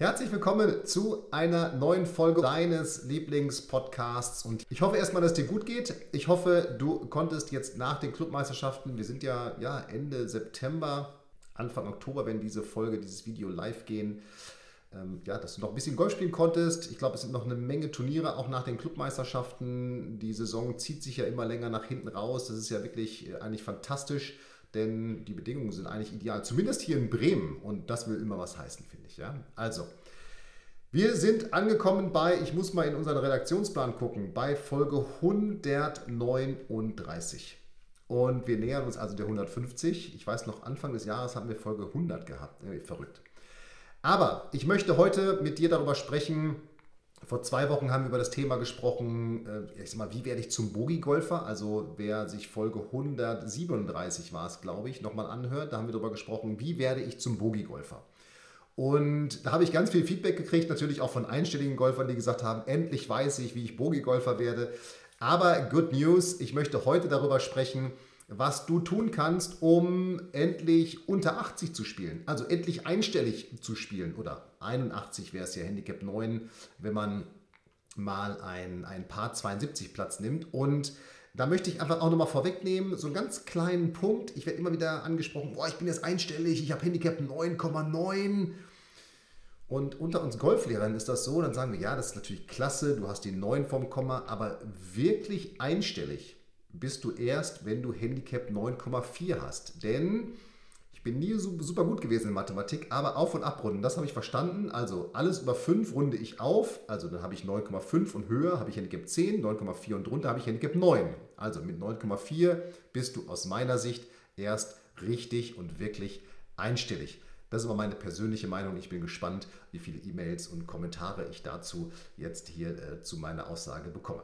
Herzlich willkommen zu einer neuen Folge deines Lieblingspodcasts und ich hoffe erstmal, dass es dir gut geht. Ich hoffe, du konntest jetzt nach den Clubmeisterschaften, wir sind ja, ja Ende September, Anfang Oktober, wenn diese Folge, dieses Video live gehen, ähm, ja, dass du noch ein bisschen Golf spielen konntest. Ich glaube, es sind noch eine Menge Turniere, auch nach den Clubmeisterschaften. Die Saison zieht sich ja immer länger nach hinten raus. Das ist ja wirklich äh, eigentlich fantastisch denn die Bedingungen sind eigentlich ideal, zumindest hier in Bremen und das will immer was heißen, finde ich. Ja? Also, wir sind angekommen bei, ich muss mal in unseren Redaktionsplan gucken, bei Folge 139. Und wir nähern uns also der 150. Ich weiß noch, Anfang des Jahres haben wir Folge 100 gehabt. Ja, verrückt. Aber ich möchte heute mit dir darüber sprechen, vor zwei Wochen haben wir über das Thema gesprochen, äh, ich sag mal, wie werde ich zum Bogi-Golfer? Also wer sich Folge 137 war es, glaube ich, nochmal anhört, da haben wir darüber gesprochen, wie werde ich zum Bogi-Golfer? Und da habe ich ganz viel Feedback gekriegt, natürlich auch von einstelligen Golfern, die gesagt haben, endlich weiß ich, wie ich Bogi-Golfer werde. Aber good news, ich möchte heute darüber sprechen, was du tun kannst, um endlich unter 80 zu spielen. Also endlich einstellig zu spielen. Oder 81 wäre es ja Handicap 9, wenn man mal ein, ein Paar 72 Platz nimmt. Und da möchte ich einfach auch nochmal vorwegnehmen, so einen ganz kleinen Punkt. Ich werde immer wieder angesprochen, boah, ich bin jetzt einstellig, ich habe Handicap 9,9. Und unter uns Golflehrern ist das so, dann sagen wir, ja, das ist natürlich klasse, du hast die 9 vom Komma, aber wirklich einstellig bist du erst, wenn du Handicap 9,4 hast. Denn ich bin nie super gut gewesen in Mathematik, aber Auf- und Abrunden, das habe ich verstanden. Also alles über 5 runde ich auf, also dann habe ich 9,5 und höher habe ich Handicap 10, 9,4 und drunter habe ich Handicap 9. Also mit 9,4 bist du aus meiner Sicht erst richtig und wirklich einstellig. Das ist aber meine persönliche Meinung. Ich bin gespannt, wie viele E-Mails und Kommentare ich dazu jetzt hier äh, zu meiner Aussage bekomme.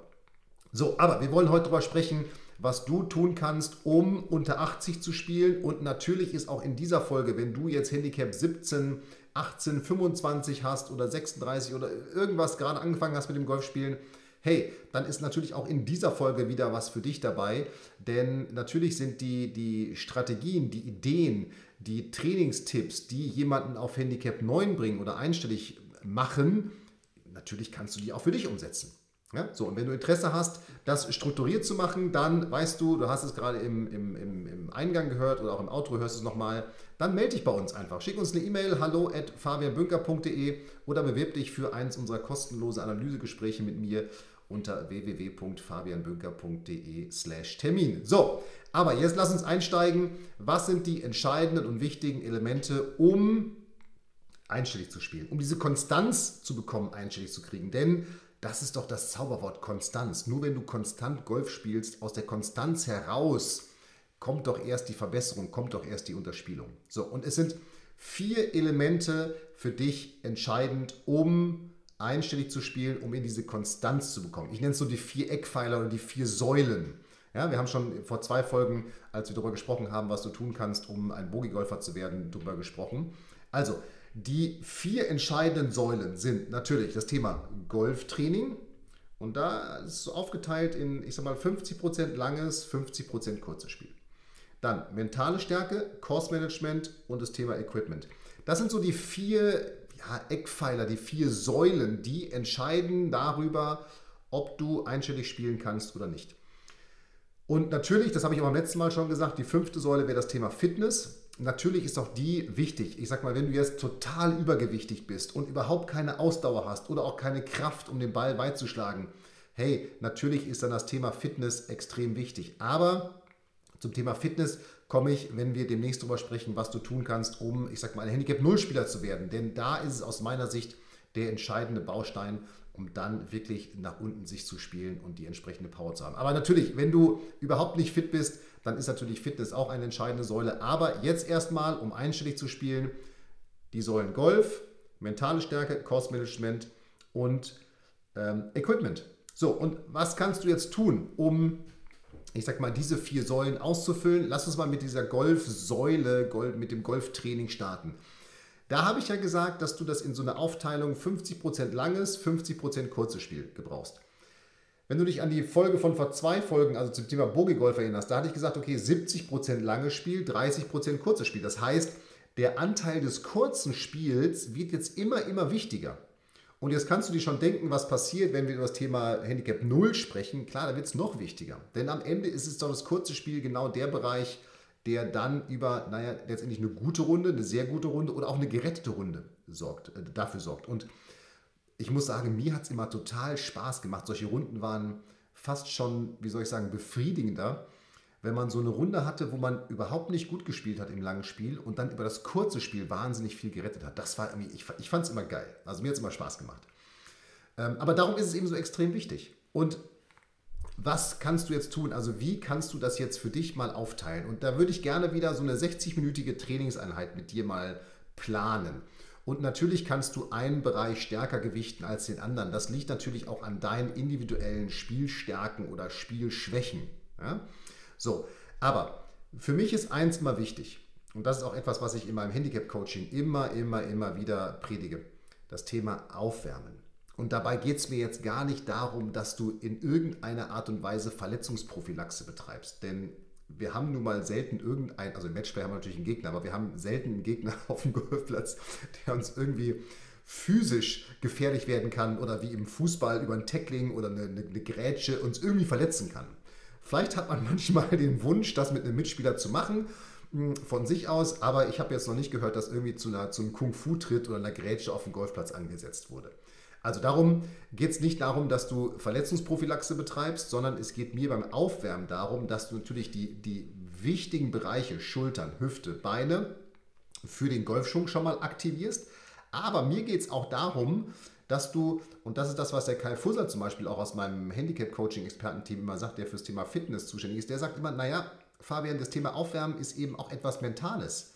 So, aber wir wollen heute darüber sprechen, was du tun kannst, um unter 80 zu spielen. Und natürlich ist auch in dieser Folge, wenn du jetzt Handicap 17, 18, 25 hast oder 36 oder irgendwas gerade angefangen hast mit dem Golfspielen, hey, dann ist natürlich auch in dieser Folge wieder was für dich dabei. Denn natürlich sind die, die Strategien, die Ideen, die Trainingstipps, die jemanden auf Handicap 9 bringen oder einstellig machen, natürlich kannst du die auch für dich umsetzen. Ja, so, und wenn du Interesse hast, das strukturiert zu machen, dann weißt du, du hast es gerade im, im, im, im Eingang gehört oder auch im Outro hörst du es nochmal, dann melde dich bei uns einfach. Schick uns eine E-Mail, hallo at fabianbünker.de oder bewirb dich für eins unserer kostenlosen Analysegespräche mit mir unter www.fabianbünker.de slash Termin. So, aber jetzt lass uns einsteigen. Was sind die entscheidenden und wichtigen Elemente, um einstellig zu spielen, um diese Konstanz zu bekommen, einstellig zu kriegen? Denn das ist doch das Zauberwort Konstanz. Nur wenn du konstant Golf spielst, aus der Konstanz heraus kommt doch erst die Verbesserung, kommt doch erst die Unterspielung. So, und es sind vier Elemente für dich entscheidend, um einstellig zu spielen, um in diese Konstanz zu bekommen. Ich nenne es so die vier Eckpfeiler oder die vier Säulen. Ja, wir haben schon vor zwei Folgen, als wir darüber gesprochen haben, was du tun kannst, um ein Bogi-Golfer zu werden, darüber gesprochen. Also, die vier entscheidenden Säulen sind natürlich das Thema Golftraining. Und da ist es aufgeteilt in, ich sag mal, 50% langes, 50% kurzes Spiel. Dann mentale Stärke, Course Management und das Thema Equipment. Das sind so die vier ja, Eckpfeiler, die vier Säulen, die entscheiden darüber, ob du einstellig spielen kannst oder nicht. Und natürlich, das habe ich auch beim letzten Mal schon gesagt, die fünfte Säule wäre das Thema Fitness natürlich ist auch die wichtig. Ich sag mal, wenn du jetzt total übergewichtig bist und überhaupt keine Ausdauer hast oder auch keine Kraft, um den Ball weit zu schlagen, hey, natürlich ist dann das Thema Fitness extrem wichtig. Aber zum Thema Fitness komme ich, wenn wir demnächst darüber sprechen, was du tun kannst, um, ich sag mal, ein Handicap-Null-Spieler zu werden. Denn da ist es aus meiner Sicht der entscheidende Baustein, um dann wirklich nach unten sich zu spielen und die entsprechende Power zu haben. Aber natürlich, wenn du überhaupt nicht fit bist, dann ist natürlich Fitness auch eine entscheidende Säule. Aber jetzt erstmal, um einstellig zu spielen, die Säulen Golf, mentale Stärke, Cost Management und ähm, Equipment. So, und was kannst du jetzt tun, um, ich sag mal, diese vier Säulen auszufüllen? Lass uns mal mit dieser Golfsäule, mit dem Golftraining starten. Da habe ich ja gesagt, dass du das in so einer Aufteilung 50% langes, 50% kurzes Spiel gebrauchst. Wenn du dich an die Folge von vor zwei Folgen, also zum Thema Bogey-Golf erinnerst, da hatte ich gesagt, okay, 70% langes Spiel, 30% kurzes Spiel. Das heißt, der Anteil des kurzen Spiels wird jetzt immer, immer wichtiger. Und jetzt kannst du dir schon denken, was passiert, wenn wir über das Thema Handicap 0 sprechen. Klar, da wird es noch wichtiger. Denn am Ende ist es doch das kurze Spiel genau der Bereich, der dann über, naja, letztendlich eine gute Runde, eine sehr gute Runde oder auch eine gerettete Runde sorgt, äh, dafür sorgt. Und ich muss sagen, mir hat es immer total Spaß gemacht. Solche Runden waren fast schon, wie soll ich sagen, befriedigender, wenn man so eine Runde hatte, wo man überhaupt nicht gut gespielt hat im langen Spiel und dann über das kurze Spiel wahnsinnig viel gerettet hat. Das war ich, ich fand es immer geil. Also mir hat es immer Spaß gemacht. Ähm, aber darum ist es eben so extrem wichtig. Und was kannst du jetzt tun? Also wie kannst du das jetzt für dich mal aufteilen? Und da würde ich gerne wieder so eine 60-minütige Trainingseinheit mit dir mal planen. Und natürlich kannst du einen Bereich stärker gewichten als den anderen. Das liegt natürlich auch an deinen individuellen Spielstärken oder Spielschwächen. Ja? So, aber für mich ist eins immer wichtig. Und das ist auch etwas, was ich in meinem Handicap-Coaching immer, immer, immer wieder predige. Das Thema Aufwärmen. Und dabei geht es mir jetzt gar nicht darum, dass du in irgendeiner Art und Weise Verletzungsprophylaxe betreibst. Denn wir haben nun mal selten irgendein, also im Matchplay haben wir natürlich einen Gegner, aber wir haben selten einen Gegner auf dem Golfplatz, der uns irgendwie physisch gefährlich werden kann oder wie im Fußball über ein Tackling oder eine, eine, eine Grätsche uns irgendwie verletzen kann. Vielleicht hat man manchmal den Wunsch, das mit einem Mitspieler zu machen, hm, von sich aus, aber ich habe jetzt noch nicht gehört, dass irgendwie zu, einer, zu einem Kung-Fu-Tritt oder einer Grätsche auf dem Golfplatz angesetzt wurde. Also darum geht es nicht darum, dass du Verletzungsprophylaxe betreibst, sondern es geht mir beim Aufwärmen darum, dass du natürlich die, die wichtigen Bereiche, Schultern, Hüfte, Beine, für den Golfschwung schon mal aktivierst. Aber mir geht es auch darum, dass du, und das ist das, was der Kai Fusser zum Beispiel auch aus meinem Handicap-Coaching-Expertenteam immer sagt, der fürs Thema Fitness zuständig ist, der sagt immer, naja, Fabian, das Thema Aufwärmen ist eben auch etwas Mentales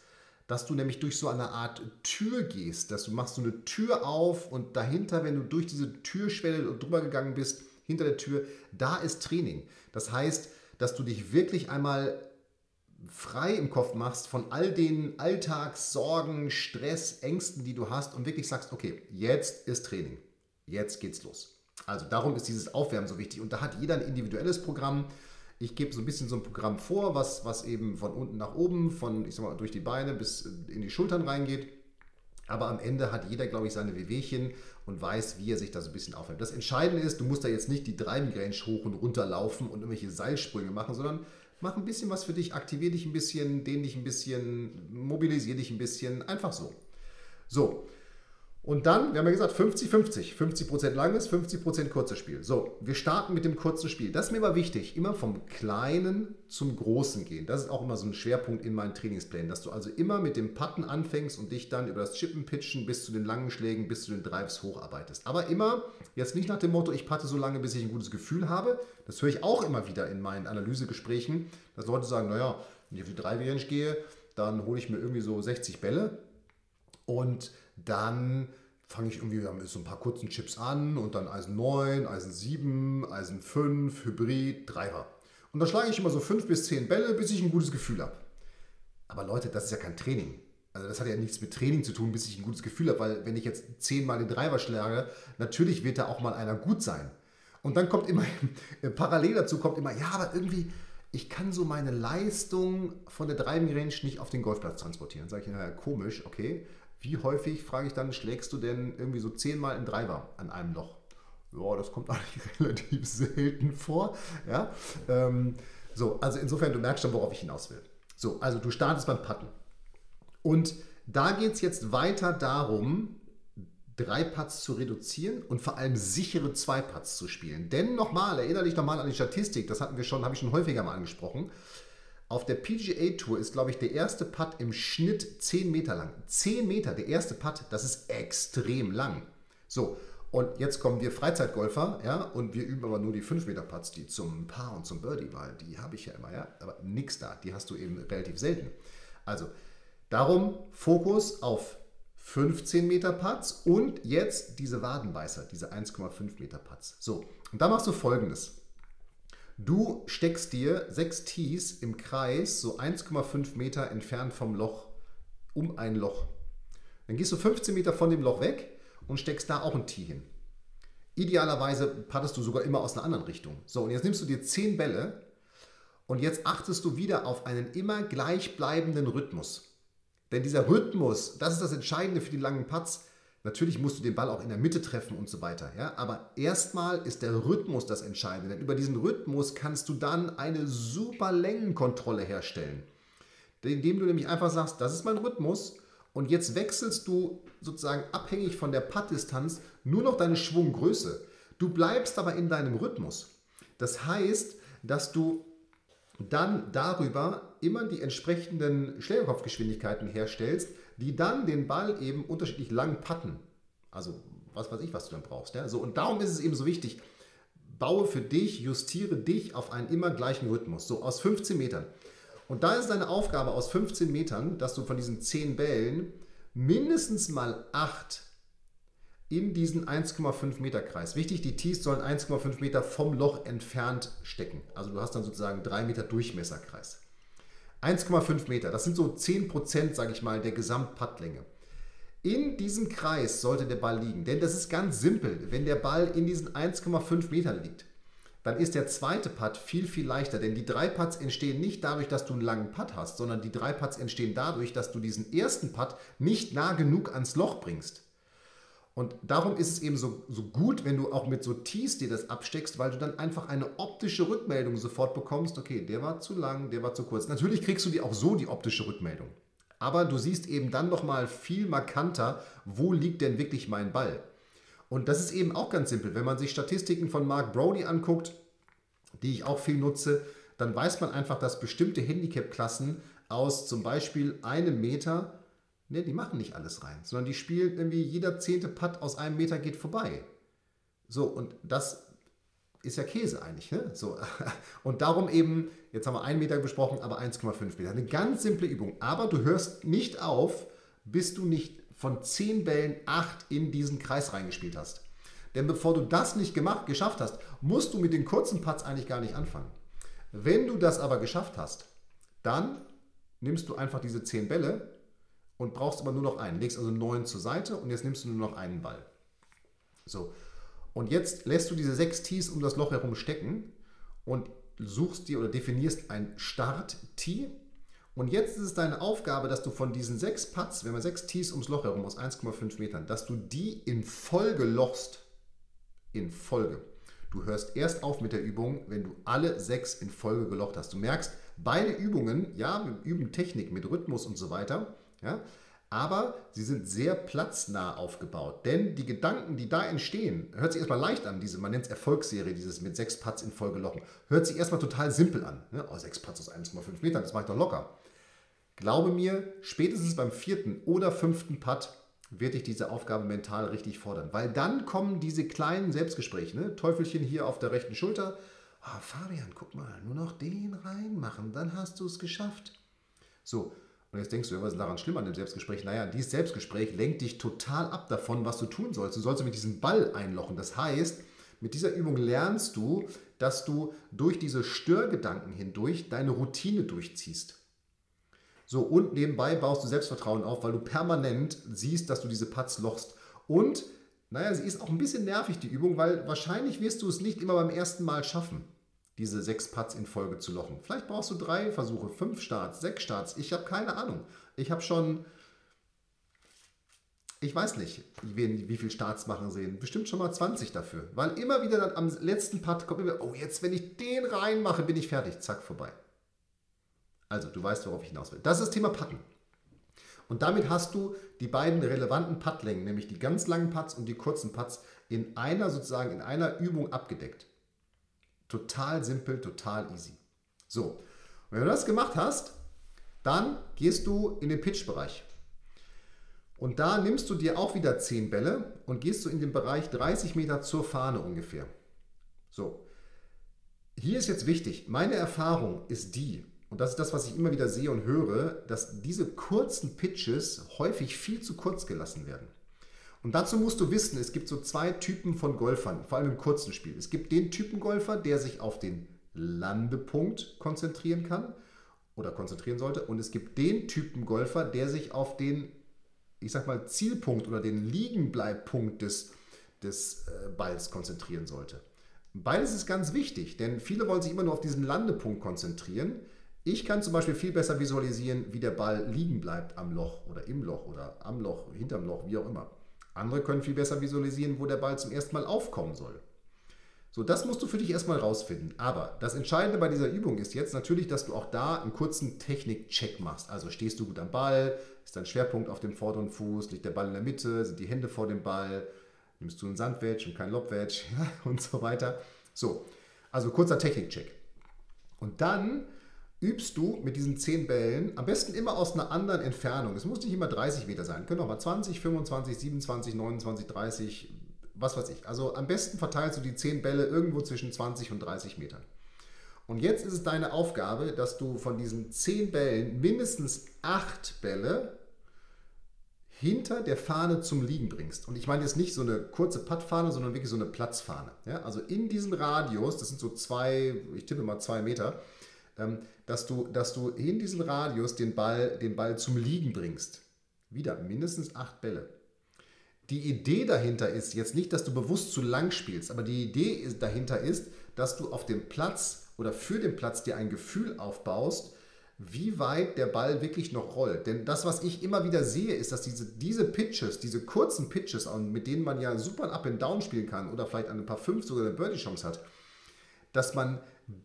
dass du nämlich durch so eine Art Tür gehst, dass du machst so eine Tür auf und dahinter, wenn du durch diese Türschwelle drüber gegangen bist, hinter der Tür, da ist Training. Das heißt, dass du dich wirklich einmal frei im Kopf machst von all den Alltagssorgen, Stress, Ängsten, die du hast und wirklich sagst, okay, jetzt ist Training. Jetzt geht's los. Also darum ist dieses Aufwärmen so wichtig und da hat jeder ein individuelles Programm ich gebe so ein bisschen so ein Programm vor, was, was eben von unten nach oben, von, ich sag mal, durch die Beine bis in die Schultern reingeht. Aber am Ende hat jeder, glaube ich, seine Wehwehchen und weiß, wie er sich da so ein bisschen aufhält. Das Entscheidende ist, du musst da jetzt nicht die Driving hoch und runter laufen und irgendwelche Seilsprünge machen, sondern mach ein bisschen was für dich, aktivier dich ein bisschen, dehn dich ein bisschen, mobilisier dich ein bisschen, einfach so. So, und dann, wir haben ja gesagt, 50-50. 50%, langes, 50% kurzes Spiel. So, wir starten mit dem kurzen Spiel. Das ist mir aber wichtig, immer vom Kleinen zum Großen gehen. Das ist auch immer so ein Schwerpunkt in meinen Trainingsplänen, dass du also immer mit dem Putten anfängst und dich dann über das Chippen, Pitchen bis zu den langen Schlägen, bis zu den Drives hocharbeitest. Aber immer, jetzt nicht nach dem Motto, ich patte so lange, bis ich ein gutes Gefühl habe. Das höre ich auch immer wieder in meinen Analysegesprächen, dass Leute sagen, naja, wenn ich auf die 3 Range gehe, dann hole ich mir irgendwie so 60 Bälle und dann fange ich irgendwie mit so ein paar kurzen Chips an und dann Eisen 9, Eisen 7, Eisen 5, Hybrid, Driver. Und dann schlage ich immer so 5 bis 10 Bälle, bis ich ein gutes Gefühl habe. Aber Leute, das ist ja kein Training. Also das hat ja nichts mit Training zu tun, bis ich ein gutes Gefühl habe, weil wenn ich jetzt 10 Mal den Driver schlage, natürlich wird da auch mal einer gut sein. Und dann kommt immer, parallel dazu kommt immer, ja, aber irgendwie, ich kann so meine Leistung von der Driving Range nicht auf den Golfplatz transportieren. Sage ich, naja, komisch, okay. Wie häufig, frage ich dann, schlägst du denn irgendwie so zehnmal in Driver an einem Loch? Ja, das kommt eigentlich relativ selten vor. Ja? Ähm, so, also insofern, du merkst schon, worauf ich hinaus will. So, also du startest beim Putten. Und da geht es jetzt weiter darum, drei Putts zu reduzieren und vor allem sichere zwei Putts zu spielen. Denn nochmal, erinnere dich nochmal an die Statistik, das hatten wir schon, habe ich schon häufiger mal angesprochen. Auf der PGA Tour ist, glaube ich, der erste Putt im Schnitt 10 Meter lang. 10 Meter, der erste Putt, das ist extrem lang. So, Und jetzt kommen wir Freizeitgolfer, ja, und wir üben aber nur die 5 Meter Putts, die zum Paar und zum Birdie, weil die habe ich ja immer, ja, aber nix da, die hast du eben relativ selten. Also, darum Fokus auf 15 Meter Putts und jetzt diese Wadenbeißer, diese 1,5 Meter Putts. So, und da machst du folgendes. Du steckst dir sechs Tees im Kreis, so 1,5 Meter entfernt vom Loch, um ein Loch. Dann gehst du 15 Meter von dem Loch weg und steckst da auch ein Tee hin. Idealerweise paddest du sogar immer aus einer anderen Richtung. So, und jetzt nimmst du dir 10 Bälle und jetzt achtest du wieder auf einen immer gleichbleibenden Rhythmus. Denn dieser Rhythmus, das ist das Entscheidende für die langen Putts. Natürlich musst du den Ball auch in der Mitte treffen und so weiter. Ja? Aber erstmal ist der Rhythmus das Entscheidende. Denn über diesen Rhythmus kannst du dann eine super Längenkontrolle herstellen. Indem du nämlich einfach sagst, das ist mein Rhythmus und jetzt wechselst du sozusagen abhängig von der Puttdistanz nur noch deine Schwunggröße. Du bleibst aber in deinem Rhythmus. Das heißt, dass du dann darüber immer die entsprechenden Schlägerkopfgeschwindigkeiten herstellst, die dann den Ball eben unterschiedlich lang patten. Also was weiß ich, was du dann brauchst. Ja? So, und darum ist es eben so wichtig, baue für dich, justiere dich auf einen immer gleichen Rhythmus, so aus 15 Metern. Und da ist deine Aufgabe aus 15 Metern, dass du von diesen 10 Bällen mindestens mal 8 in diesen 1,5 Meter Kreis. Wichtig, die Tees sollen 1,5 Meter vom Loch entfernt stecken. Also du hast dann sozusagen 3 Meter Durchmesserkreis. 1,5 Meter, das sind so 10 Prozent, sage ich mal, der Gesamtputtlänge. In diesem Kreis sollte der Ball liegen, denn das ist ganz simpel. Wenn der Ball in diesen 1,5 Metern liegt, dann ist der zweite Putt viel, viel leichter. Denn die drei Putts entstehen nicht dadurch, dass du einen langen Putt hast, sondern die drei Putts entstehen dadurch, dass du diesen ersten Putt nicht nah genug ans Loch bringst. Und darum ist es eben so, so gut, wenn du auch mit so Tees dir das absteckst, weil du dann einfach eine optische Rückmeldung sofort bekommst. Okay, der war zu lang, der war zu kurz. Natürlich kriegst du dir auch so die optische Rückmeldung. Aber du siehst eben dann nochmal viel markanter, wo liegt denn wirklich mein Ball. Und das ist eben auch ganz simpel. Wenn man sich Statistiken von Mark Brody anguckt, die ich auch viel nutze, dann weiß man einfach, dass bestimmte Handicap-Klassen aus zum Beispiel einem Meter Ne, die machen nicht alles rein, sondern die spielen irgendwie jeder zehnte Putt aus einem Meter geht vorbei. So, und das ist ja Käse eigentlich. Ne? So. Und darum eben, jetzt haben wir einen Meter besprochen, aber 1,5 Meter. Eine ganz simple Übung. Aber du hörst nicht auf, bis du nicht von 10 Bällen 8 in diesen Kreis reingespielt hast. Denn bevor du das nicht gemacht, geschafft hast, musst du mit den kurzen Putts eigentlich gar nicht anfangen. Wenn du das aber geschafft hast, dann nimmst du einfach diese 10 Bälle und brauchst aber nur noch einen. Legst also neun zur Seite und jetzt nimmst du nur noch einen Ball. So. Und jetzt lässt du diese sechs Tees um das Loch herum stecken und suchst dir oder definierst ein Start-Tee. Und jetzt ist es deine Aufgabe, dass du von diesen sechs Putts, wenn man sechs Tees ums Loch herum aus 1,5 Metern, dass du die in Folge lochst. In Folge. Du hörst erst auf mit der Übung, wenn du alle sechs in Folge gelocht hast. Du merkst, beide Übungen, ja, wir üben Technik mit Rhythmus und so weiter, ja? Aber sie sind sehr platznah aufgebaut. Denn die Gedanken, die da entstehen, hört sich erstmal leicht an, diese, man nennt es Erfolgsserie, dieses mit sechs Putts in Folge lochen. Hört sich erstmal total simpel an. Ne? Oh, sechs Putts aus 1,5 Metern, das mache ich doch locker. Glaube mir, spätestens beim vierten oder fünften Putt wird dich diese Aufgabe mental richtig fordern. Weil dann kommen diese kleinen Selbstgespräche. Ne? Teufelchen hier auf der rechten Schulter. Oh, Fabian, guck mal, nur noch den reinmachen, dann hast du es geschafft. So, und jetzt denkst du, was ist daran schlimm an dem Selbstgespräch? Naja, dieses Selbstgespräch lenkt dich total ab davon, was du tun sollst. Du sollst mit diesem Ball einlochen. Das heißt, mit dieser Übung lernst du, dass du durch diese Störgedanken hindurch deine Routine durchziehst. So, und nebenbei baust du Selbstvertrauen auf, weil du permanent siehst, dass du diese Putts lochst. Und, naja, sie ist auch ein bisschen nervig, die Übung, weil wahrscheinlich wirst du es nicht immer beim ersten Mal schaffen diese sechs Putts in Folge zu lochen. Vielleicht brauchst du drei Versuche, fünf Starts, sechs Starts. Ich habe keine Ahnung. Ich habe schon, ich weiß nicht, wie, wie viele Starts machen sehen. Bestimmt schon mal 20 dafür. Weil immer wieder dann am letzten Putt kommt immer, oh, jetzt, wenn ich den reinmache, bin ich fertig. Zack, vorbei. Also, du weißt, worauf ich hinaus will. Das ist Thema Putten. Und damit hast du die beiden relevanten Puttlängen, nämlich die ganz langen Putts und die kurzen Putts, in einer sozusagen in einer Übung abgedeckt. Total simpel, total easy. So, wenn du das gemacht hast, dann gehst du in den Pitch-Bereich. Und da nimmst du dir auch wieder 10 Bälle und gehst du in den Bereich 30 Meter zur Fahne ungefähr. So. Hier ist jetzt wichtig, meine Erfahrung ist die, und das ist das, was ich immer wieder sehe und höre, dass diese kurzen Pitches häufig viel zu kurz gelassen werden. Und dazu musst du wissen, es gibt so zwei Typen von Golfern, vor allem im kurzen Spiel. Es gibt den Typen Golfer, der sich auf den Landepunkt konzentrieren kann oder konzentrieren sollte. Und es gibt den Typen Golfer, der sich auf den, ich sag mal, Zielpunkt oder den Liegenbleibpunkt des, des äh, Balls konzentrieren sollte. Beides ist ganz wichtig, denn viele wollen sich immer nur auf diesen Landepunkt konzentrieren. Ich kann zum Beispiel viel besser visualisieren, wie der Ball liegen bleibt am Loch oder im Loch oder am Loch, hinterm Loch, wie auch immer. Andere können viel besser visualisieren, wo der Ball zum ersten Mal aufkommen soll. So, das musst du für dich erstmal rausfinden. Aber das Entscheidende bei dieser Übung ist jetzt natürlich, dass du auch da einen kurzen Technik-Check machst. Also stehst du gut am Ball, ist dein Schwerpunkt auf dem vorderen Fuß, liegt der Ball in der Mitte, sind die Hände vor dem Ball, nimmst du einen Sandwedge und kein Lobwedge ja, und so weiter. So, also kurzer Technik-Check. Und dann übst du mit diesen 10 Bällen, am besten immer aus einer anderen Entfernung. Es muss nicht immer 30 Meter sein, können auch mal 20, 25, 27, 29, 30, was weiß ich. Also am besten verteilst du die 10 Bälle irgendwo zwischen 20 und 30 Metern. Und jetzt ist es deine Aufgabe, dass du von diesen 10 Bällen mindestens 8 Bälle hinter der Fahne zum Liegen bringst. Und ich meine jetzt nicht so eine kurze Puttfahne, sondern wirklich so eine Platzfahne. Ja, also in diesem Radius, das sind so zwei, ich tippe mal zwei Meter, dass du, dass du in diesem Radius den Ball, den Ball zum Liegen bringst. Wieder mindestens acht Bälle. Die Idee dahinter ist jetzt nicht, dass du bewusst zu lang spielst, aber die Idee dahinter ist, dass du auf dem Platz oder für den Platz dir ein Gefühl aufbaust, wie weit der Ball wirklich noch rollt. Denn das, was ich immer wieder sehe, ist, dass diese, diese Pitches, diese kurzen Pitches, mit denen man ja super ein Up and Down spielen kann oder vielleicht ein paar fünf sogar eine Birdie-Chance hat, dass man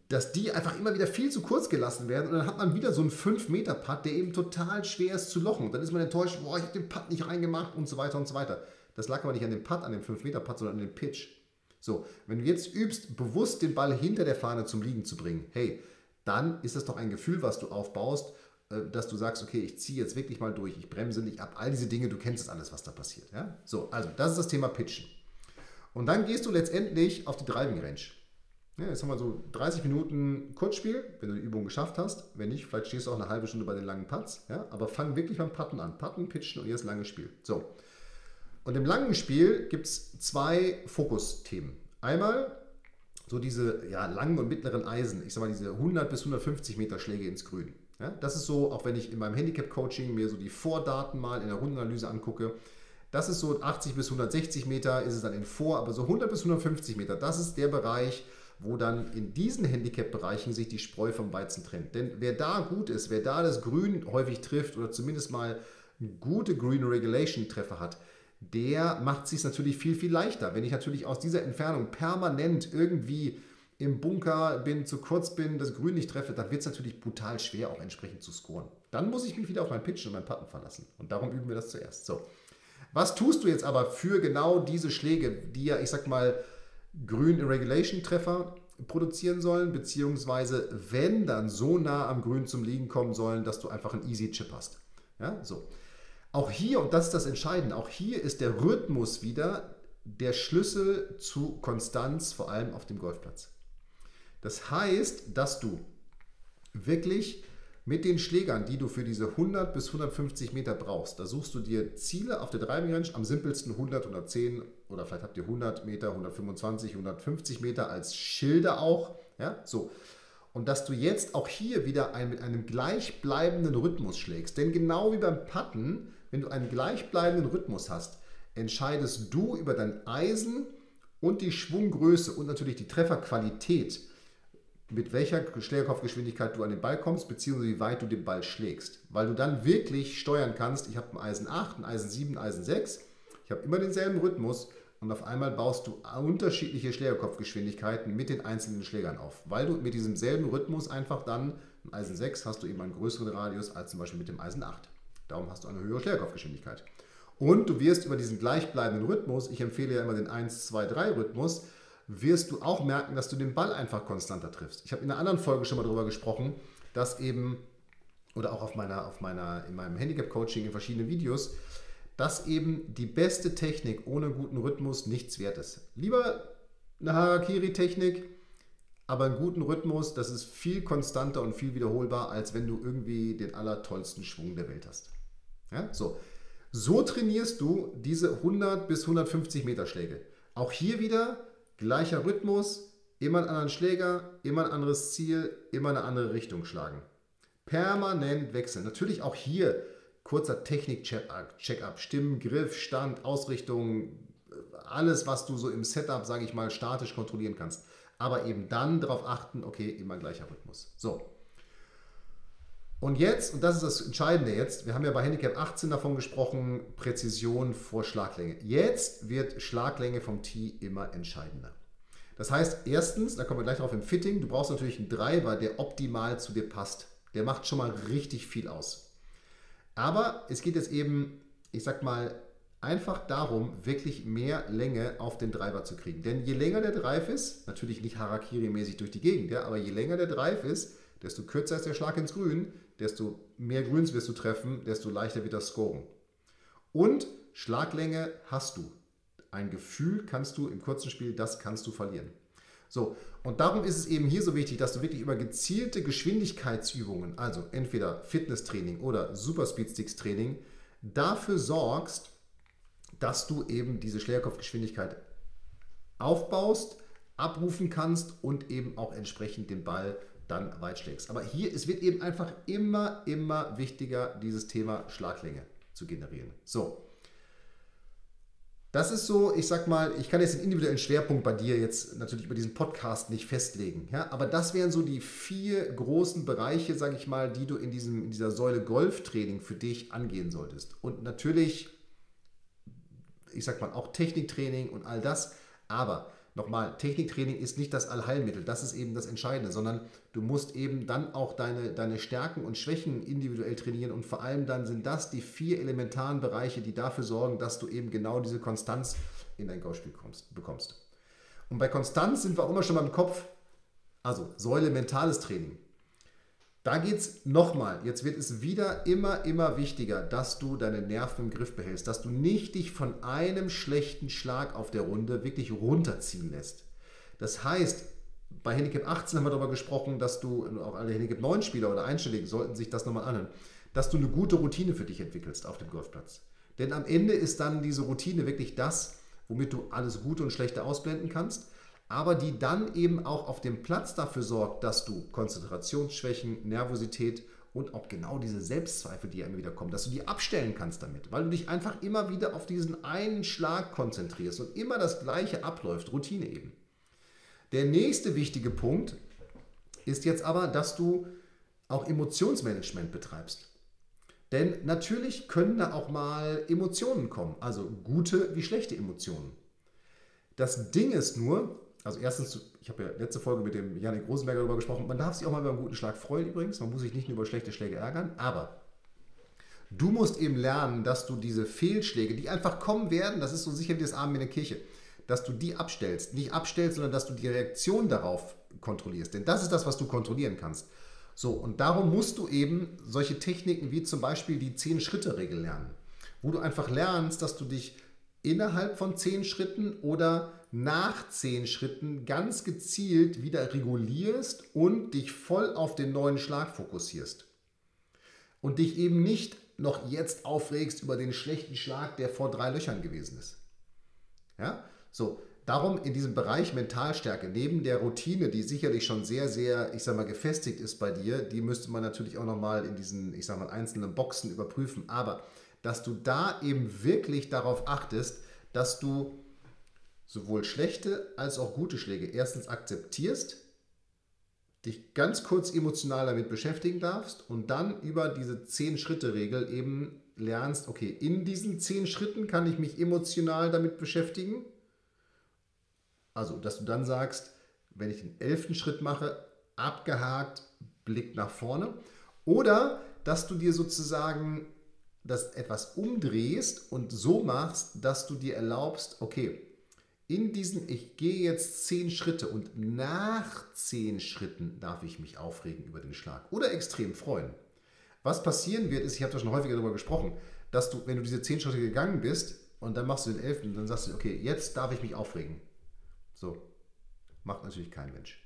dass die einfach immer wieder viel zu kurz gelassen werden und dann hat man wieder so einen 5-Meter-Putt, der eben total schwer ist zu lochen. Und dann ist man enttäuscht, boah, ich habe den Putt nicht reingemacht und so weiter und so weiter. Das lag aber nicht an dem Putt, an dem 5-Meter-Putt, sondern an dem Pitch. So, wenn du jetzt übst, bewusst den Ball hinter der Fahne zum Liegen zu bringen, hey, dann ist das doch ein Gefühl, was du aufbaust, äh, dass du sagst, okay, ich ziehe jetzt wirklich mal durch, ich bremse nicht ab, all diese Dinge, du kennst das alles, was da passiert. Ja? So, also das ist das Thema Pitchen. Und dann gehst du letztendlich auf die Driving Range. Ja, jetzt haben wir so 30 Minuten Kurzspiel, wenn du die Übung geschafft hast. Wenn nicht, vielleicht stehst du auch eine halbe Stunde bei den langen Putts. Ja? Aber fang wirklich beim Putten an. Putten, Pitchen und jetzt langes Spiel. So. Und im langen Spiel gibt es zwei Fokusthemen. Einmal so diese ja, langen und mittleren Eisen, ich sag mal diese 100 bis 150 Meter Schläge ins Grün. Ja, das ist so, auch wenn ich in meinem Handicap-Coaching mir so die Vordaten mal in der Rundenanalyse angucke, das ist so 80 bis 160 Meter ist es dann in Vor, aber so 100 bis 150 Meter, das ist der Bereich, wo dann in diesen Handicap-Bereichen sich die Spreu vom Weizen trennt. Denn wer da gut ist, wer da das Grün häufig trifft oder zumindest mal gute Green Regulation Treffer hat, der macht es sich natürlich viel, viel leichter. Wenn ich natürlich aus dieser Entfernung permanent irgendwie im Bunker bin, zu kurz bin, das Grün nicht treffe, dann wird es natürlich brutal schwer, auch entsprechend zu scoren. Dann muss ich mich wieder auf mein Pitch und mein Putten verlassen. Und darum üben wir das zuerst. So. Was tust du jetzt aber für genau diese Schläge, die ja, ich sag mal, Grün Irregulation Treffer produzieren sollen, beziehungsweise wenn dann so nah am Grün zum Liegen kommen sollen, dass du einfach einen Easy Chip hast. Ja, so. Auch hier, und das ist das Entscheidende, auch hier ist der Rhythmus wieder der Schlüssel zu Konstanz, vor allem auf dem Golfplatz. Das heißt, dass du wirklich mit den Schlägern, die du für diese 100 bis 150 Meter brauchst, da suchst du dir Ziele auf der Driving Range, am simpelsten 100, 110 oder vielleicht habt ihr 100 Meter, 125, 150 Meter als Schilder auch. Ja, so. Und dass du jetzt auch hier wieder ein, mit einem gleichbleibenden Rhythmus schlägst. Denn genau wie beim Putten, wenn du einen gleichbleibenden Rhythmus hast, entscheidest du über dein Eisen und die Schwunggröße und natürlich die Trefferqualität mit welcher Schlägerkopfgeschwindigkeit du an den Ball kommst, beziehungsweise wie weit du den Ball schlägst. Weil du dann wirklich steuern kannst, ich habe ein Eisen 8, ein Eisen 7, ein Eisen 6, ich habe immer denselben Rhythmus und auf einmal baust du unterschiedliche Schlägerkopfgeschwindigkeiten mit den einzelnen Schlägern auf. Weil du mit diesem selben Rhythmus einfach dann, im Eisen 6 hast du eben einen größeren Radius als zum Beispiel mit dem Eisen 8. Darum hast du eine höhere Schlägerkopfgeschwindigkeit. Und du wirst über diesen gleichbleibenden Rhythmus, ich empfehle ja immer den 1, 2, 3 Rhythmus, wirst du auch merken, dass du den Ball einfach konstanter triffst. Ich habe in einer anderen Folge schon mal darüber gesprochen, dass eben, oder auch auf meiner, auf meiner, in meinem Handicap-Coaching in verschiedenen Videos, dass eben die beste Technik ohne guten Rhythmus nichts wert ist. Lieber eine Harakiri-Technik, aber einen guten Rhythmus, das ist viel konstanter und viel wiederholbar, als wenn du irgendwie den allertollsten Schwung der Welt hast. Ja? So. so trainierst du diese 100 bis 150 Meter Schläge. Auch hier wieder gleicher Rhythmus, immer einen anderen Schläger, immer ein anderes Ziel, immer eine andere Richtung schlagen. Permanent wechseln. Natürlich auch hier kurzer Technik-Check-up, Stimmen, Griff, Stand, Ausrichtung, alles, was du so im Setup, sage ich mal, statisch kontrollieren kannst. Aber eben dann darauf achten, okay, immer gleicher Rhythmus. So. Und jetzt, und das ist das Entscheidende jetzt, wir haben ja bei Handicap 18 davon gesprochen, Präzision vor Schlaglänge. Jetzt wird Schlaglänge vom Tee immer entscheidender. Das heißt, erstens, da kommen wir gleich drauf im Fitting, du brauchst natürlich einen Driver, der optimal zu dir passt. Der macht schon mal richtig viel aus. Aber es geht jetzt eben, ich sag mal, einfach darum, wirklich mehr Länge auf den Driver zu kriegen. Denn je länger der Drive ist, natürlich nicht Harakiri-mäßig durch die Gegend, ja, aber je länger der Drive ist, desto kürzer ist der Schlag ins Grün, desto mehr Grüns wirst du treffen, desto leichter wird das Scoren. Und Schlaglänge hast du. Ein Gefühl kannst du im kurzen Spiel, das kannst du verlieren. So, und darum ist es eben hier so wichtig, dass du wirklich über gezielte Geschwindigkeitsübungen, also entweder Fitnesstraining oder Superspeed-Sticks-Training, dafür sorgst, dass du eben diese Schlägerkopfgeschwindigkeit aufbaust, abrufen kannst und eben auch entsprechend den Ball dann weit schlägst. Aber hier, es wird eben einfach immer, immer wichtiger, dieses Thema Schlaglänge zu generieren. So, das ist so, ich sag mal, ich kann jetzt den individuellen Schwerpunkt bei dir jetzt natürlich über diesen Podcast nicht festlegen, ja, aber das wären so die vier großen Bereiche, sage ich mal, die du in, diesem, in dieser Säule Golftraining für dich angehen solltest. Und natürlich, ich sag mal, auch Techniktraining und all das, aber nochmal, Techniktraining ist nicht das Allheilmittel, das ist eben das Entscheidende, sondern du musst eben dann auch deine, deine Stärken und Schwächen individuell trainieren und vor allem dann sind das die vier elementaren Bereiche, die dafür sorgen, dass du eben genau diese Konstanz in dein Golfspiel bekommst. Und bei Konstanz sind wir auch immer schon beim Kopf, also Säule mentales Training. Da geht es nochmal, jetzt wird es wieder immer, immer wichtiger, dass du deine Nerven im Griff behältst, dass du nicht dich von einem schlechten Schlag auf der Runde wirklich runterziehen lässt. Das heißt, bei Handicap 18 haben wir darüber gesprochen, dass du, auch alle Handicap 9 Spieler oder Einstelligen sollten sich das nochmal anhören, dass du eine gute Routine für dich entwickelst auf dem Golfplatz. Denn am Ende ist dann diese Routine wirklich das, womit du alles Gute und Schlechte ausblenden kannst aber die dann eben auch auf dem Platz dafür sorgt, dass du Konzentrationsschwächen, Nervosität und auch genau diese Selbstzweifel, die immer wieder kommen, dass du die abstellen kannst damit, weil du dich einfach immer wieder auf diesen einen Schlag konzentrierst und immer das Gleiche abläuft, Routine eben. Der nächste wichtige Punkt ist jetzt aber, dass du auch Emotionsmanagement betreibst. Denn natürlich können da auch mal Emotionen kommen, also gute wie schlechte Emotionen. Das Ding ist nur, also erstens, ich habe ja letzte Folge mit dem Janik Rosenberger darüber gesprochen, man darf sich auch mal über einen guten Schlag freuen übrigens, man muss sich nicht nur über schlechte Schläge ärgern, aber du musst eben lernen, dass du diese Fehlschläge, die einfach kommen werden, das ist so sicher wie das Abend in der Kirche, dass du die abstellst. Nicht abstellst, sondern dass du die Reaktion darauf kontrollierst. Denn das ist das, was du kontrollieren kannst. So, und darum musst du eben solche Techniken wie zum Beispiel die 10-Schritte-Regel lernen, wo du einfach lernst, dass du dich innerhalb von 10 Schritten oder nach zehn Schritten ganz gezielt wieder regulierst und dich voll auf den neuen Schlag fokussierst. Und dich eben nicht noch jetzt aufregst über den schlechten Schlag, der vor drei Löchern gewesen ist. Ja, so. Darum in diesem Bereich Mentalstärke, neben der Routine, die sicherlich schon sehr, sehr, ich sag mal, gefestigt ist bei dir, die müsste man natürlich auch nochmal in diesen, ich sag mal, einzelnen Boxen überprüfen. Aber dass du da eben wirklich darauf achtest, dass du sowohl schlechte als auch gute Schläge erstens akzeptierst, dich ganz kurz emotional damit beschäftigen darfst und dann über diese 10-Schritte-Regel eben lernst, okay, in diesen 10 Schritten kann ich mich emotional damit beschäftigen. Also, dass du dann sagst, wenn ich den elften Schritt mache, abgehakt, Blick nach vorne. Oder dass du dir sozusagen das etwas umdrehst und so machst, dass du dir erlaubst, okay, in diesen, ich gehe jetzt zehn Schritte und nach zehn Schritten darf ich mich aufregen über den Schlag oder extrem freuen. Was passieren wird, ist, ich habe da schon häufiger darüber gesprochen, dass du, wenn du diese zehn Schritte gegangen bist und dann machst du den elften, dann sagst du, okay, jetzt darf ich mich aufregen. So, macht natürlich kein Mensch.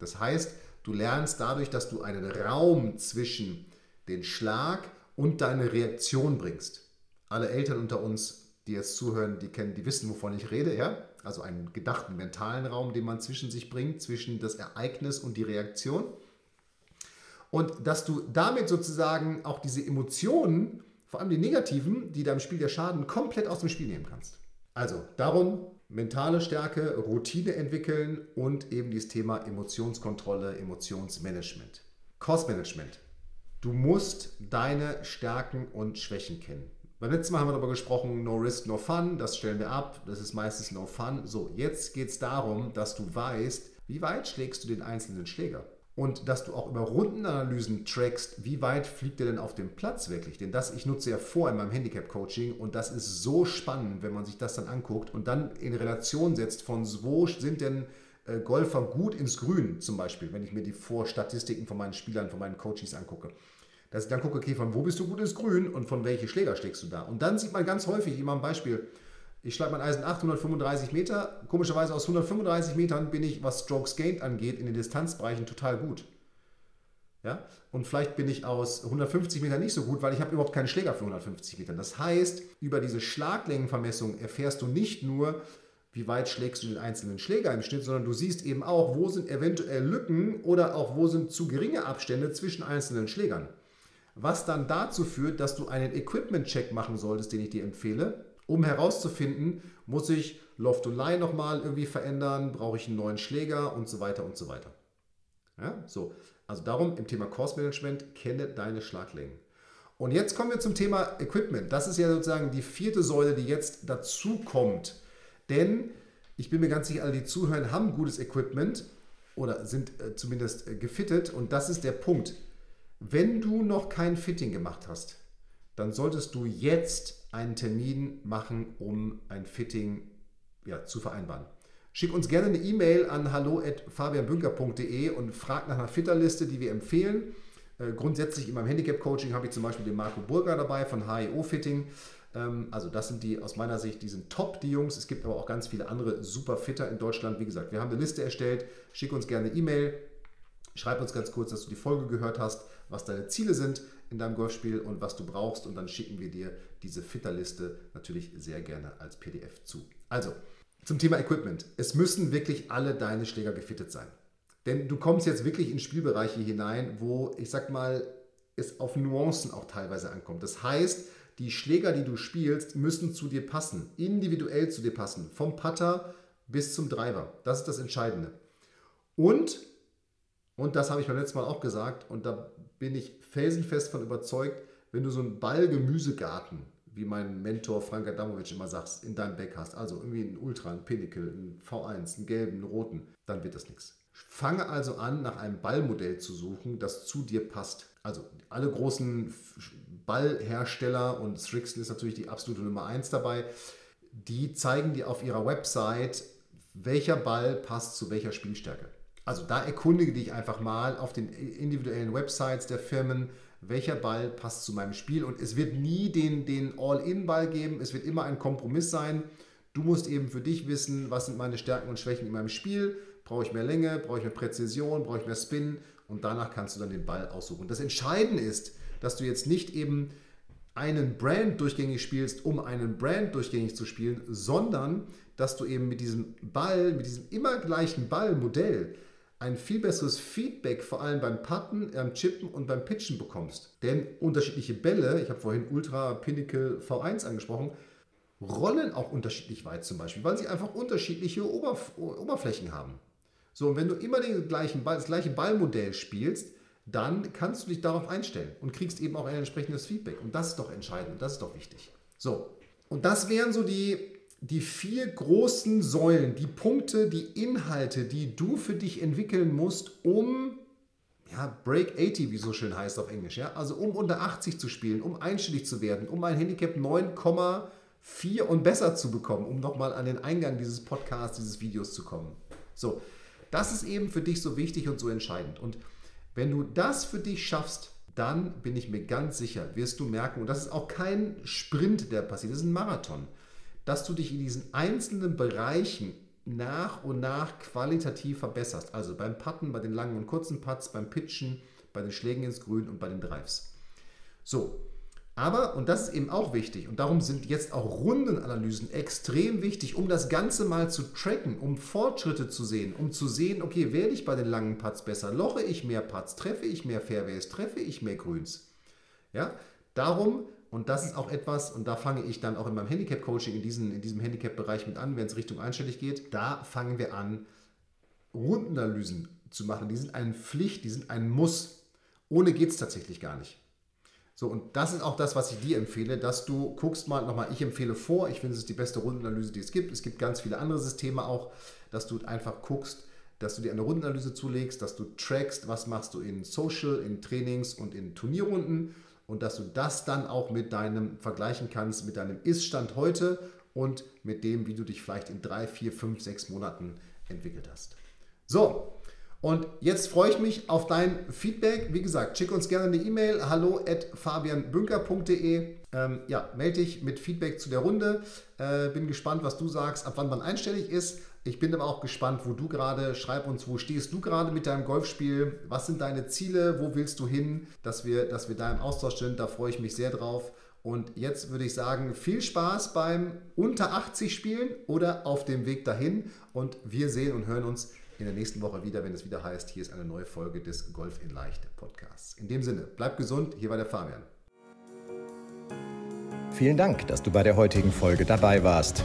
Das heißt, du lernst dadurch, dass du einen Raum zwischen den Schlag und deine Reaktion bringst. Alle Eltern unter uns, die jetzt zuhören, die kennen, die wissen, wovon ich rede, ja? Also einen gedachten mentalen Raum, den man zwischen sich bringt, zwischen das Ereignis und die Reaktion. Und dass du damit sozusagen auch diese Emotionen, vor allem die negativen, die deinem Spiel der Schaden, komplett aus dem Spiel nehmen kannst. Also darum mentale Stärke, Routine entwickeln und eben dieses Thema Emotionskontrolle, Emotionsmanagement. Kursmanagement. Du musst deine Stärken und Schwächen kennen. Beim letzten Mal haben wir darüber gesprochen, no risk, no fun, das stellen wir ab, das ist meistens no fun. So, jetzt geht es darum, dass du weißt, wie weit schlägst du den einzelnen Schläger und dass du auch über Rundenanalysen trackst, wie weit fliegt er denn auf dem Platz wirklich. Denn das, ich nutze ja vor in meinem Handicap-Coaching und das ist so spannend, wenn man sich das dann anguckt und dann in Relation setzt von wo sind denn äh, Golfer gut ins Grün zum Beispiel, wenn ich mir die Vorstatistiken von meinen Spielern, von meinen Coaches angucke. Dass ich dann gucke, okay, von wo bist du gut ins Grün und von welche Schläger schlägst du da. Und dann sieht man ganz häufig, immer ein Beispiel, ich schlage mein Eisen 835 Meter. Komischerweise aus 135 Metern bin ich, was Strokes Gained angeht, in den Distanzbereichen total gut. Ja? Und vielleicht bin ich aus 150 Metern nicht so gut, weil ich habe überhaupt keinen Schläger für 150 Metern. Das heißt, über diese Schlaglängenvermessung erfährst du nicht nur, wie weit schlägst du den einzelnen Schläger im Schnitt, sondern du siehst eben auch, wo sind eventuell Lücken oder auch wo sind zu geringe Abstände zwischen einzelnen Schlägern. Was dann dazu führt, dass du einen Equipment-Check machen solltest, den ich dir empfehle, um herauszufinden, muss ich Loft und Line nochmal irgendwie verändern, brauche ich einen neuen Schläger und so weiter und so weiter. Ja, so. Also darum im Thema Course Management, kenne deine Schlaglängen. Und jetzt kommen wir zum Thema Equipment. Das ist ja sozusagen die vierte Säule, die jetzt dazu kommt. Denn ich bin mir ganz sicher, alle, die zuhören, haben gutes Equipment oder sind äh, zumindest äh, gefittet. Und das ist der Punkt. Wenn du noch kein Fitting gemacht hast, dann solltest du jetzt einen Termin machen, um ein Fitting ja, zu vereinbaren. Schick uns gerne eine E-Mail an hallo.fabianbünker.de und frag nach einer Fitterliste, die wir empfehlen. Äh, grundsätzlich in meinem Handicap-Coaching habe ich zum Beispiel den Marco Burger dabei von HEO Fitting. Ähm, also das sind die aus meiner Sicht, die sind top, die Jungs. Es gibt aber auch ganz viele andere super Fitter in Deutschland. Wie gesagt, wir haben eine Liste erstellt. Schick uns gerne eine E-Mail. Schreib uns ganz kurz, dass du die Folge gehört hast, was deine Ziele sind in deinem Golfspiel und was du brauchst. Und dann schicken wir dir diese Fitterliste natürlich sehr gerne als PDF zu. Also, zum Thema Equipment. Es müssen wirklich alle deine Schläger gefittet sein. Denn du kommst jetzt wirklich in Spielbereiche hinein, wo, ich sag mal, es auf Nuancen auch teilweise ankommt. Das heißt, die Schläger, die du spielst, müssen zu dir passen, individuell zu dir passen, vom Putter bis zum Driver. Das ist das Entscheidende. Und, und das habe ich beim letzten Mal auch gesagt, und da bin ich felsenfest von überzeugt, wenn du so einen Ball-Gemüsegarten, wie mein Mentor Frank Adamovic immer sagt, in deinem Deck hast, also irgendwie einen Ultra, einen Pinnacle, einen V1, einen gelben, einen roten, dann wird das nichts. Fange also an, nach einem Ballmodell zu suchen, das zu dir passt. Also alle großen Ballhersteller und Strixon ist natürlich die absolute Nummer 1 dabei, die zeigen dir auf ihrer Website, welcher Ball passt zu welcher Spielstärke. Also da erkundige dich einfach mal auf den individuellen Websites der Firmen, welcher Ball passt zu meinem Spiel. Und es wird nie den, den All-In-Ball geben, es wird immer ein Kompromiss sein. Du musst eben für dich wissen, was sind meine Stärken und Schwächen in meinem Spiel. Brauche ich mehr Länge, brauche ich mehr Präzision, brauche ich mehr Spin und danach kannst du dann den Ball aussuchen. Das Entscheidende ist, dass du jetzt nicht eben einen Brand durchgängig spielst, um einen Brand durchgängig zu spielen, sondern dass du eben mit diesem Ball, mit diesem immer gleichen Ballmodell ein viel besseres Feedback, vor allem beim Putten, beim Chippen und beim Pitchen bekommst. Denn unterschiedliche Bälle, ich habe vorhin Ultra Pinnacle V1 angesprochen, rollen auch unterschiedlich weit zum Beispiel, weil sie einfach unterschiedliche Oberf Oberflächen haben. So, und wenn du immer den gleichen Ball, das gleiche Ballmodell spielst, dann kannst du dich darauf einstellen und kriegst eben auch ein entsprechendes Feedback. Und das ist doch entscheidend, das ist doch wichtig. So, und das wären so die die vier großen Säulen, die Punkte, die Inhalte, die du für dich entwickeln musst, um ja, Break 80, wie so schön heißt auf Englisch, ja, also um unter 80 zu spielen, um einstellig zu werden, um ein Handicap 9,4 und besser zu bekommen, um nochmal an den Eingang dieses Podcasts, dieses Videos zu kommen. So, das ist eben für dich so wichtig und so entscheidend. Und wenn du das für dich schaffst, dann bin ich mir ganz sicher, wirst du merken, und das ist auch kein Sprint, der passiert, das ist ein Marathon, dass du dich in diesen einzelnen Bereichen nach und nach qualitativ verbesserst. Also beim Putten, bei den langen und kurzen Putts, beim Pitchen, bei den Schlägen ins Grün und bei den Drives. So, aber, und das ist eben auch wichtig, und darum sind jetzt auch Rundenanalysen extrem wichtig, um das Ganze mal zu tracken, um Fortschritte zu sehen, um zu sehen, okay, werde ich bei den langen Putts besser, loche ich mehr Putts, treffe ich mehr Fairways, treffe ich mehr Grüns. Ja, darum, und das ist auch etwas, und da fange ich dann auch in meinem Handicap-Coaching in, in diesem Handicap-Bereich mit an, wenn es Richtung einstellig geht, da fangen wir an, Rundenanalysen zu machen. Die sind eine Pflicht, die sind ein Muss. Ohne geht es tatsächlich gar nicht. So, und das ist auch das, was ich dir empfehle, dass du guckst mal nochmal, ich empfehle vor, ich finde, es ist die beste Rundenanalyse, die es gibt. Es gibt ganz viele andere Systeme auch, dass du einfach guckst, dass du dir eine Rundenanalyse zulegst, dass du trackst, was machst du in Social, in Trainings und in Turnierrunden und dass du das dann auch mit deinem vergleichen kannst, mit deinem Ist-Stand heute und mit dem, wie du dich vielleicht in drei, vier, fünf, sechs Monaten entwickelt hast. So, und jetzt freue ich mich auf dein Feedback. Wie gesagt, schick uns gerne eine E-Mail hallo at fabianbünker.de. Ähm, ja, melde dich mit Feedback zu der Runde. Äh, bin gespannt, was du sagst, ab wann man einstellig ist. Ich bin aber auch gespannt, wo du gerade, schreib uns, wo stehst du gerade mit deinem Golfspiel? Was sind deine Ziele? Wo willst du hin? Dass wir, dass wir da im Austausch sind, da freue ich mich sehr drauf. Und jetzt würde ich sagen, viel Spaß beim unter 80 Spielen oder auf dem Weg dahin. Und wir sehen und hören uns in der nächsten Woche wieder, wenn es wieder heißt, hier ist eine neue Folge des Golf in Leicht Podcasts. In dem Sinne, bleib gesund, hier war der Fabian. Vielen Dank, dass du bei der heutigen Folge dabei warst.